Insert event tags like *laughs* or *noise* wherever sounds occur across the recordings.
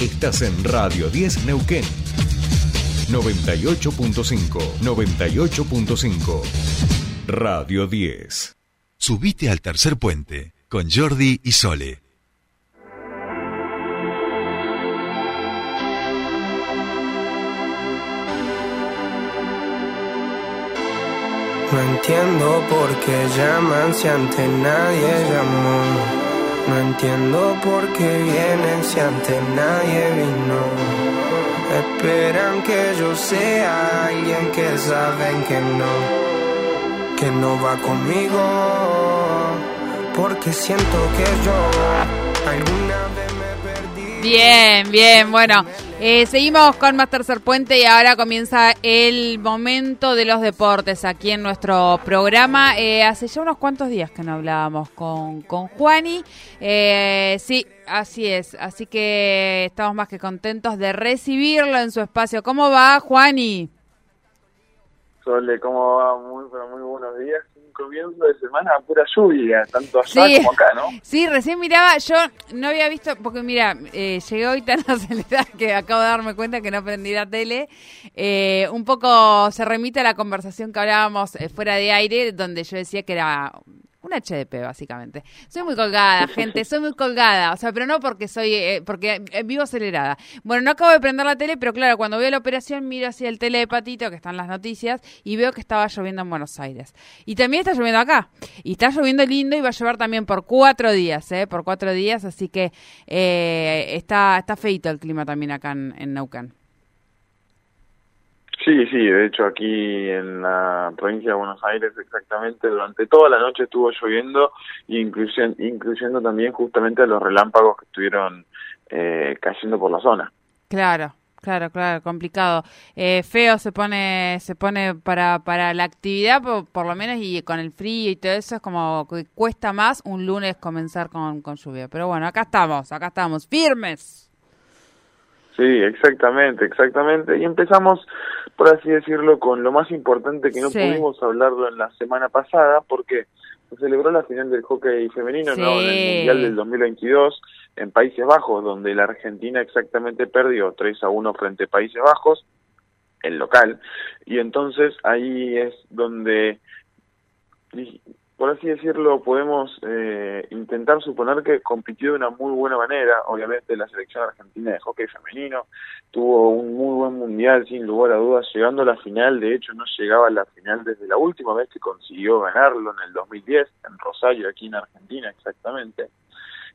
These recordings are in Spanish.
Estás en Radio 10 Neuquén. 98.5, 98.5. Radio 10. Subite al tercer puente con Jordi y Sole. No entiendo por qué llaman si antes nadie llamó. No entiendo por qué vienen si antes nadie vino. Esperan que yo sea alguien que saben que no, que no va conmigo. Porque siento que yo alguna vez me perdí. Bien, bien, bueno. Eh, seguimos con más tercer y ahora comienza el momento de los deportes aquí en nuestro programa. Eh, hace ya unos cuantos días que no hablábamos con, con Juani. Eh, sí, así es. Así que estamos más que contentos de recibirlo en su espacio. ¿Cómo va, Juani? Sole, ¿cómo va? Muy, pero muy buenos días. Comienzo de semana pura lluvia, tanto allá Sí. como acá, ¿no? Sí, recién miraba, yo no había visto, porque mira, eh, llegué hoy tan *laughs* acelerada que acabo de darme cuenta que no prendí la tele. Eh, un poco se remite a la conversación que hablábamos eh, fuera de aire, donde yo decía que era un HDP, básicamente. Soy muy colgada, *laughs* gente, soy muy colgada. O sea, pero no porque soy, eh, porque eh, vivo acelerada. Bueno, no acabo de prender la tele, pero claro, cuando veo la operación, miro hacia el tele de Patito, que están las noticias, y veo que estaba lloviendo en Buenos Aires. Y también está lloviendo acá. Y está lloviendo lindo y va a llover también por cuatro días, ¿eh? Por cuatro días, así que eh, está, está feito el clima también acá en, en Neuquén. Sí, sí, de hecho aquí en la provincia de Buenos Aires exactamente durante toda la noche estuvo lloviendo e incluyen- incluyendo también justamente los relámpagos que estuvieron eh, cayendo por la zona. Claro, claro, claro, complicado. Eh, feo se pone, se pone para, para la actividad, por, por lo menos, y con el frío y todo eso, es como que cuesta más un lunes comenzar con, con lluvia. Pero bueno, acá estamos, acá estamos, firmes. Sí, exactamente, exactamente. Y empezamos, por así decirlo, con lo más importante que no Sí. pudimos hablarlo en la semana pasada, porque se celebró la final del hockey femenino, ¿no? En el. Mundial del 2022 en Países Bajos, donde la Argentina exactamente perdió 3 a 1 frente a Países Bajos, el local. Y entonces ahí es donde por así decirlo, podemos eh, intentar suponer que compitió de una muy buena manera. Obviamente la selección argentina de hockey femenino tuvo un muy buen mundial, sin lugar a dudas, llegando a la final. De hecho, no llegaba a la final desde la última vez que consiguió ganarlo en el 2010, en Rosario, aquí en Argentina exactamente.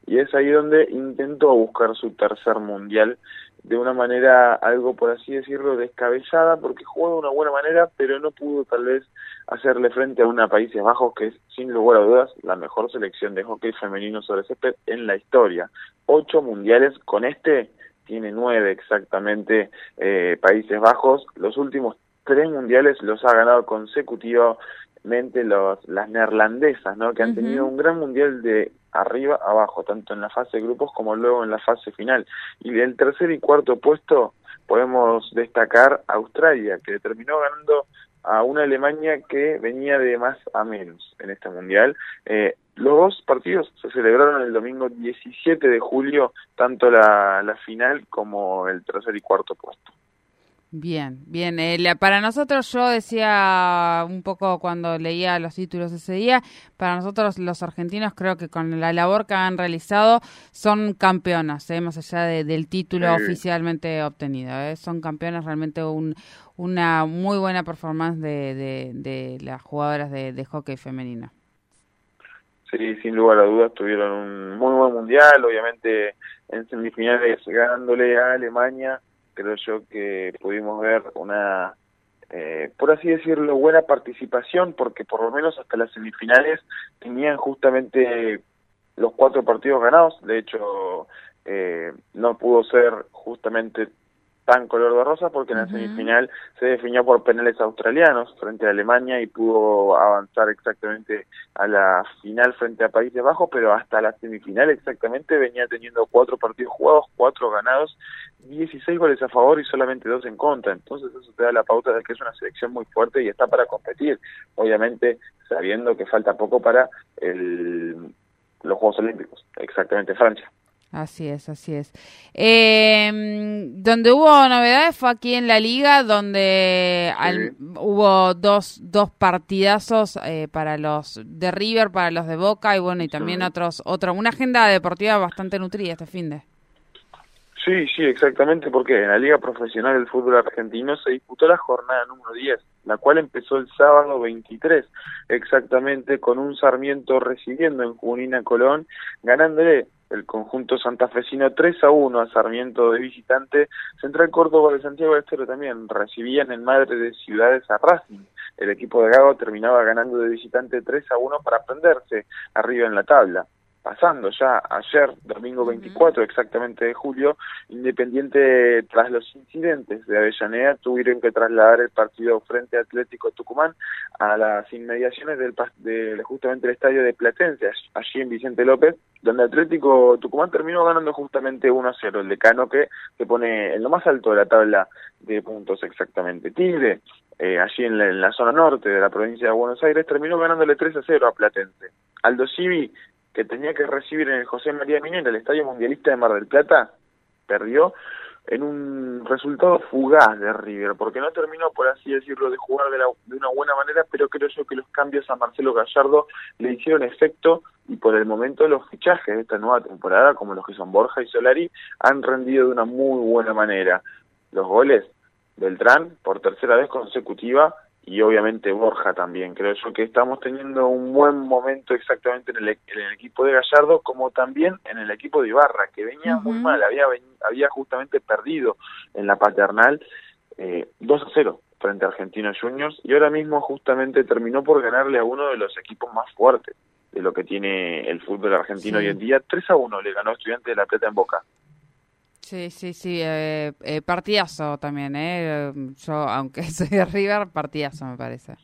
Y es ahí donde intentó buscar su tercer mundial de una manera algo, por así decirlo, descabellada, porque jugó de una buena manera, pero no pudo tal vez hacerle frente a una Países Bajos que es, sin lugar a dudas, la mejor selección de hockey femenino sobre césped en la historia. Ocho mundiales, con este tiene nueve exactamente eh, Países Bajos. Los últimos tres mundiales los ha ganado consecutivamente los, las neerlandesas, ¿no? que han tenido un gran mundial de arriba a abajo, tanto en la fase de grupos como luego en la fase final. Y del tercer y cuarto puesto podemos destacar Australia, que terminó ganando a una Alemania que venía de más a menos en este mundial. Eh, los dos partidos se celebraron el domingo 17 de julio, tanto la, la final como el tercer y cuarto puesto. Bien, bien. Eh, la- para nosotros, yo decía un poco cuando leía los títulos ese día, para nosotros los argentinos creo que con la labor que han realizado son campeonas, eh, más allá de- del título Sí. oficialmente obtenido. eh. Son campeonas, realmente un, una muy buena performance de, de, de las jugadoras de, de hockey femenino. Sí, sin lugar a dudas tuvieron un muy buen mundial, obviamente en semifinales ganándole a Alemania, creo yo que pudimos ver una, eh, por así decirlo, buena participación, porque por lo menos hasta las semifinales tenían justamente los cuatro partidos ganados, de hecho eh, no pudo ser justamente tan color de rosa porque en la semifinal se definió por penales australianos frente a Alemania y pudo avanzar exactamente a la final frente a Países Bajos, pero hasta la semifinal exactamente venía teniendo cuatro partidos jugados, cuatro ganados, 16 goles a favor y solamente dos en contra. Entonces eso te da la pauta de que es una selección muy fuerte y está para competir. Obviamente sabiendo que falta poco para el, los Juegos Olímpicos, exactamente Francia. Así es, así es. Eh, donde hubo novedades fue aquí en la liga, donde hubo dos, dos partidazos eh, para los de River, para los de Boca y bueno, y también otros, otro, una agenda deportiva bastante nutrida este fin de. Sí, sí, exactamente, porque en la Liga Profesional del Fútbol Argentino se disputó la jornada número 10, la cual empezó el sábado 23, exactamente con un Sarmiento recibiendo en Junín Colón, ganándole el conjunto santafesino 3 a 1 a Sarmiento de visitante. Central Córdoba de Santiago del Estero también recibían en Madre de Ciudades a Racing. El equipo de Gago terminaba ganando de visitante 3 a 1 para prenderse arriba en la tabla pasando ya ayer, domingo 24 exactamente de julio, Independiente tras los incidentes de Avellaneda tuvieron que trasladar el partido frente Atlético Tucumán a las inmediaciones del, de justamente el estadio de Platense, allí en Vicente López, donde Atlético Tucumán terminó ganando justamente 1 a 0, el decano que se pone en lo más alto de la tabla de puntos exactamente. Tigre, eh, allí en la, en la, zona norte de la provincia de Buenos Aires, terminó ganándole 3 a 0 a Platense. Aldo Civi que tenía que recibir en el José María Minera, el Estadio Mundialista de Mar del Plata, perdió en un resultado fugaz de River, porque no terminó, por así decirlo, de jugar de, de, una buena manera, pero creo yo que los cambios a Marcelo Gallardo le hicieron efecto y por el momento los fichajes de esta nueva temporada, como los que son Borja y Solari, han rendido de una muy buena manera. Los goles, Beltrán, por tercera vez consecutiva, y obviamente Borja también. Creo yo que estamos teniendo un buen momento exactamente en el, en el equipo de Gallardo, como también en el equipo de Ibarra, que venía muy mal, había, había justamente perdido en la paternal eh, 2 a 0 frente a Argentinos Juniors y ahora mismo justamente terminó por ganarle a uno de los equipos más fuertes de lo que tiene el fútbol argentino hoy en día. 3 a 1 le ganó Estudiante de La Plata en Boca. Sí, sí, sí, eh, eh, partidazo también, ¿eh? Yo, aunque *laughs* soy de River, partidazo me parece.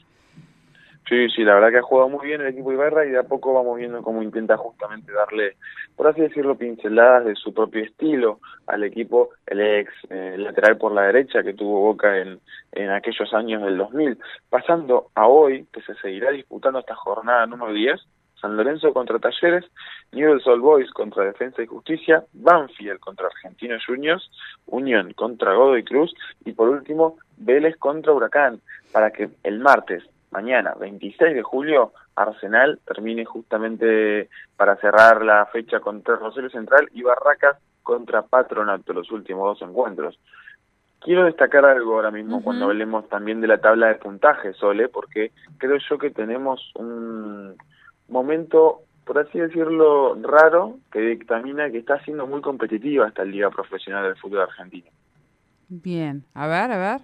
Sí, sí, la verdad que ha jugado muy bien el equipo Ibarra y de a poco vamos viendo cómo intenta justamente darle, por así decirlo, pinceladas de su propio estilo al equipo, el ex eh, lateral por la derecha que tuvo Boca en, en aquellos años del 2000. Pasando a hoy, que se seguirá disputando esta jornada número 10, San Lorenzo contra Talleres, Newell's Old Boys contra Defensa y Justicia, Banfield contra Argentinos Juniors, Unión contra Godoy Cruz y por último Vélez contra Huracán, para que el martes, mañana, 26 de julio, Arsenal termine justamente para cerrar la fecha contra Rosario Central y Barracas contra Patronato, los últimos dos encuentros. Quiero destacar algo ahora mismo cuando hablemos también de la tabla de puntaje, Sole, porque creo yo que tenemos un, momento, por así decirlo, raro que dictamina que está siendo muy competitiva esta liga profesional del fútbol argentino. Bien, a ver, a ver.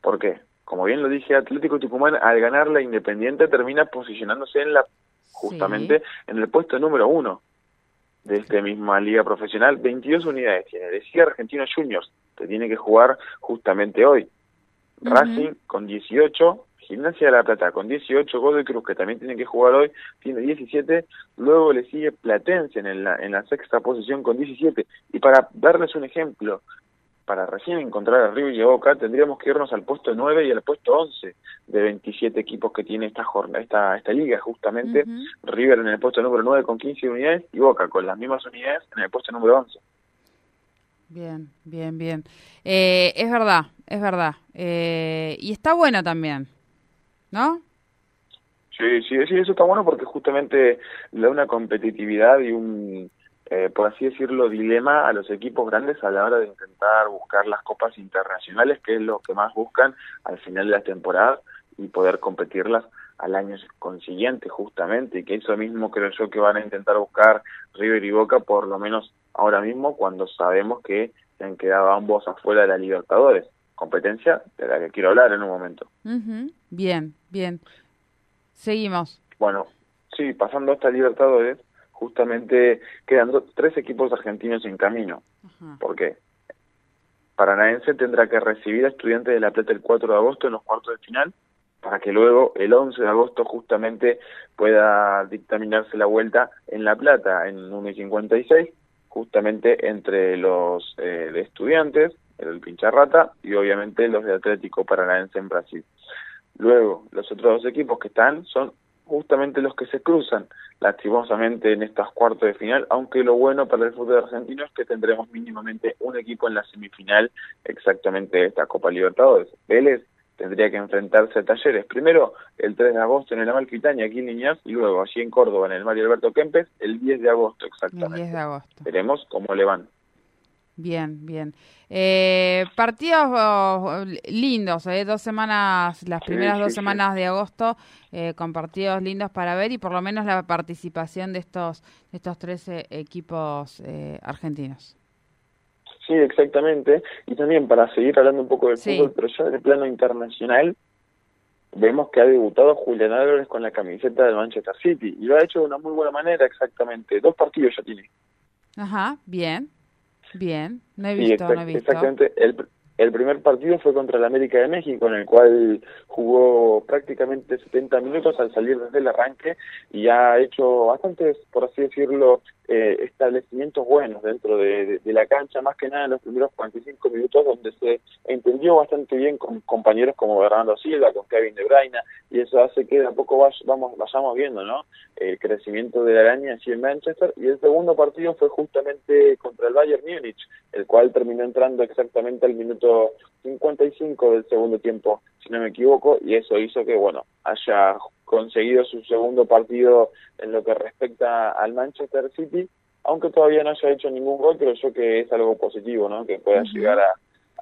¿Por qué? Como bien lo dije, Atlético Tucumán al ganar la Independiente termina posicionándose en la justamente en el puesto número uno de esta misma liga profesional. 22 unidades tiene. Decía Argentinos Juniors, que tiene que jugar justamente hoy. Racing con 18, Gimnasia de la Plata con 18, Godoy Cruz que también tiene que jugar hoy, tiene 17, luego le sigue Platense en la, en la sexta posición con 17. Y para darles un ejemplo, para recién encontrar a River y a Boca, tendríamos que irnos al puesto 9 y al puesto 11 de 27 equipos que tiene esta jornada, esta, esta liga, justamente. River en el puesto número 9 con 15 unidades y Boca con las mismas unidades en el puesto número 11. Bien, bien, bien. Eh, es verdad, es verdad. Eh, y está bueno también. ¿No? Sí, sí, sí, eso está bueno porque justamente le da una competitividad y un, eh, por así decirlo, dilema a los equipos grandes a la hora de intentar buscar las copas internacionales, que es lo que más buscan al final de la temporada y poder competirlas al año consiguiente justamente, y que eso mismo creo yo que van a intentar buscar River y Boca por lo menos ahora mismo cuando sabemos que se han quedado ambos afuera de la Libertadores competencia de la que quiero hablar en un momento. Bien, bien. Seguimos. Bueno, sí, pasando a esta Libertadores, justamente quedan tres equipos argentinos en camino. ¿Por qué? Paranaense tendrá que recibir a Estudiantes de La Plata el 4 de agosto en los cuartos de final, para que luego el 11 de agosto justamente pueda dictaminarse la vuelta en La Plata en 1 y 56, justamente entre los eh, Estudiantes el Pincharrata y obviamente los de Atlético Paranaense en Brasil. Luego, los otros dos equipos que están son justamente los que se cruzan lastimosamente en estas cuartos de final, aunque lo bueno para el fútbol argentino es que tendremos mínimamente un equipo en la semifinal exactamente de esta Copa Libertadores. Vélez tendría que enfrentarse a Talleres, primero el 3 de agosto en el Amalfitani, aquí en Niñas, y luego allí en Córdoba, en el Mario Alberto Kempes, el 10 de agosto exactamente. El 10 de agosto. Veremos cómo le van. Bien, bien. Eh, partidos oh, lindos, eh, dos semanas, las primeras dos semanas de agosto, eh, con partidos lindos para ver y por lo menos la participación de estos, de estos 13 equipos eh, argentinos. Sí, exactamente. Y también para seguir hablando un poco del fútbol, pero ya en el plano internacional, vemos que ha debutado Julián Álvarez con la camiseta del Manchester City y lo ha hecho de una muy buena manera, exactamente. Dos partidos ya tiene. Ajá, bien. Bien, no he visto, no he visto. Exactamente, el, el primer partido fue contra el América de México, en el cual jugó prácticamente 70 minutos al salir desde el arranque y ha hecho bastantes, por así decirlo, eh, establecimientos buenos dentro de, la cancha, más que nada en los primeros 45 minutos, donde se entendió bastante bien con compañeros como Bernardo Silva, con Kevin De Bruyne, y eso hace que de a poco vamos, vayamos viendo ¿no? el crecimiento de la araña así en Manchester. Y el segundo partido fue justamente contra el Bayern Múnich, el cual terminó entrando exactamente al minuto 55 del segundo tiempo, si no me equivoco, y eso hizo que, bueno, haya conseguido su segundo partido en lo que respecta al Manchester City, aunque todavía no haya hecho ningún gol, pero yo que es algo positivo, ¿no? Que pueda llegar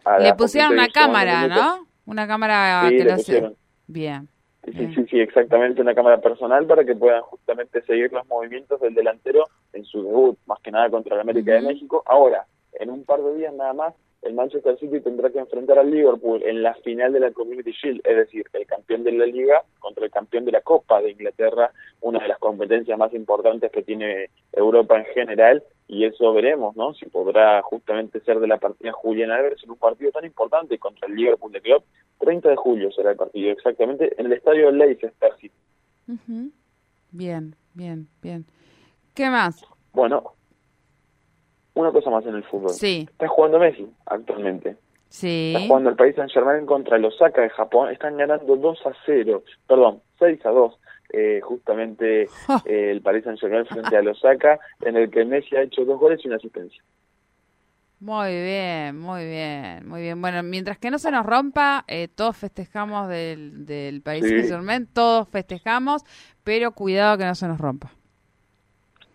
a... le pusieron una cámara, ¿no? Una cámara que lo Bien. Sí, sí, sí, exactamente, una cámara personal para que puedan justamente seguir los movimientos del delantero en su debut, más que nada contra el América de México. Ahora, en un par de días nada más, el Manchester City tendrá que enfrentar al Liverpool en la final de la Community Shield, es decir, el campeón de la liga contra el campeón de la Copa de Inglaterra, una de las competencias más importantes que tiene Europa en general, y eso veremos, ¿no? Si podrá justamente ser de la partida Julián Álvarez en un partido tan importante contra el Liverpool de Club. 30 de julio será el partido, exactamente, en el estadio Leicester City. Bien, bien, bien. ¿Qué más? Bueno, una cosa más en el fútbol. Sí. Está jugando Messi actualmente. Sí. Está jugando el país Saint Germain contra el Osaka de Japón. Están ganando 2 a 0, perdón, 6 a 2. Eh, justamente *laughs* eh, el Paris Saint Germain frente al Osaka, en el que Messi ha hecho dos goles y una asistencia. Muy bien, muy bien, muy bien. Bueno, mientras que no se nos rompa, eh, todos festejamos del, del Paris Saint Germain, todos festejamos, pero cuidado que no se nos rompa.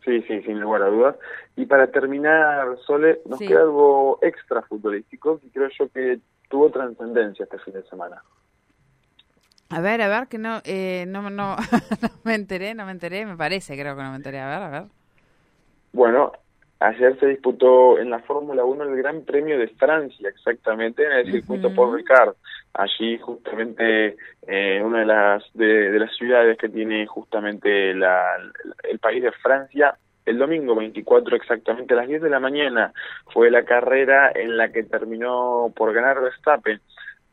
Sí, sí, sin lugar a dudas. Y para terminar, Sole, nos queda algo extra futbolístico que creo yo que tuvo trascendencia este fin de semana. A ver, a ver, que no, eh, no, no, *laughs* me enteré, no me enteré, me parece, creo que no me enteré. A ver, a ver. Bueno, ayer se disputó en la Fórmula 1 el Gran Premio de Francia, exactamente, en el circuito Paul Ricard. Allí, justamente, eh, una de las, de, las ciudades que tiene justamente la, el país de Francia, el domingo 24 exactamente a las 10 de la mañana fue la carrera en la que terminó por ganar Verstappen.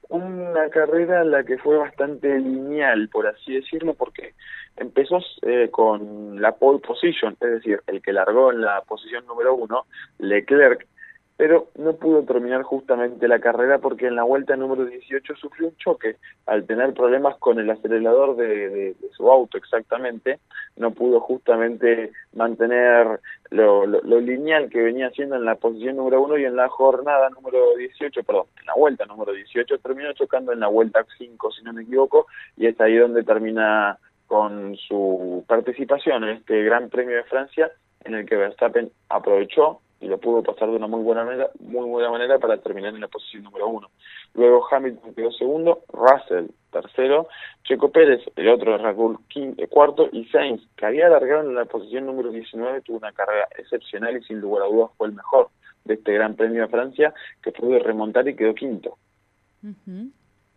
Una carrera en la que fue bastante lineal, por así decirlo, porque empezó eh, con la pole position, es decir, el que largó en la posición número uno, Leclerc, pero no pudo terminar justamente la carrera porque en la vuelta número 18 sufrió un choque. Al tener problemas con el acelerador de, su auto exactamente, no pudo justamente mantener lo, lineal que venía haciendo en la posición número 1 y en la jornada número 18, perdón, en la vuelta número 18 terminó chocando en la vuelta 5 si no me equivoco y es ahí donde termina con su participación en este Gran Premio de Francia en el que Verstappen aprovechó y lo pudo pasar de una muy buena manera, muy buena manera para terminar en la posición número uno. Luego Hamilton quedó segundo, Russell tercero, Checo Pérez, el otro de Red Bull cuarto, y Sainz, que había alargado en la posición número 19, tuvo una carrera excepcional y sin lugar a dudas fue el mejor de este Gran Premio de Francia, que pudo remontar y quedó quinto.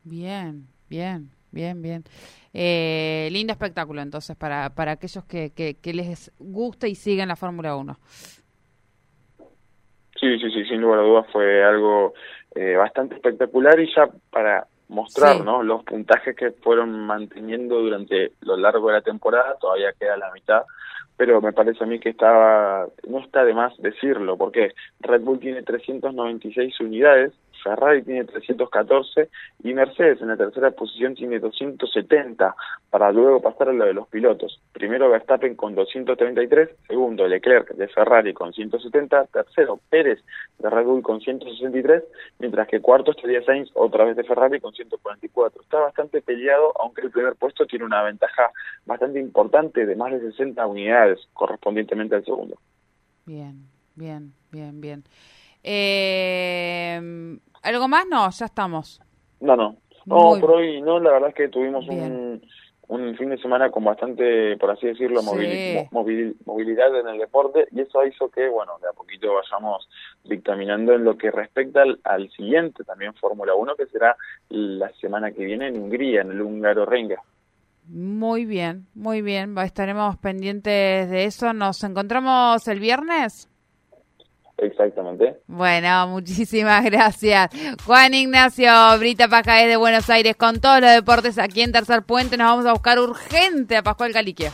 Bien, bien, bien, bien. Eh, lindo espectáculo entonces para, para aquellos que, que, que les gusta y siguen la Fórmula 1. Sí, sí, sí, sin lugar a dudas fue algo eh, bastante espectacular y ya para mostrar ¿no? los puntajes que fueron manteniendo durante lo largo de la temporada, todavía queda la mitad, pero me parece a mí que estaba no está de más decirlo, porque Red Bull tiene 396 unidades, Ferrari tiene 314 y Mercedes en la tercera posición tiene 270 para luego pasar a lo de los pilotos. Primero Verstappen con 233, segundo Leclerc de Ferrari con 170, tercero Pérez de Red Bull con 163, mientras que cuarto estaría Sainz otra vez de Ferrari con 144. Está bastante peleado, aunque el primer puesto tiene una ventaja bastante importante de más de 60 unidades correspondientemente al segundo. Bien, bien, bien, bien. Eh, ¿Algo más? No, ya estamos. No, no. No, por hoy no, la verdad es que tuvimos un, un fin de semana con bastante, por así decirlo, movilidad en el deporte y eso hizo que, bueno, de a poquito vayamos dictaminando en lo que respecta al, siguiente también Fórmula 1, que será la semana que viene en Hungría, en el húngaro Renga. Muy bien, muy bien, estaremos pendientes de eso. ¿Nos encontramos el viernes? Exactamente. Bueno, muchísimas gracias. Juan Ignacio Brita Pajaez de Buenos Aires con todos los deportes aquí en Tercer Puente. Nos vamos a buscar urgente a Pascual Caliquia.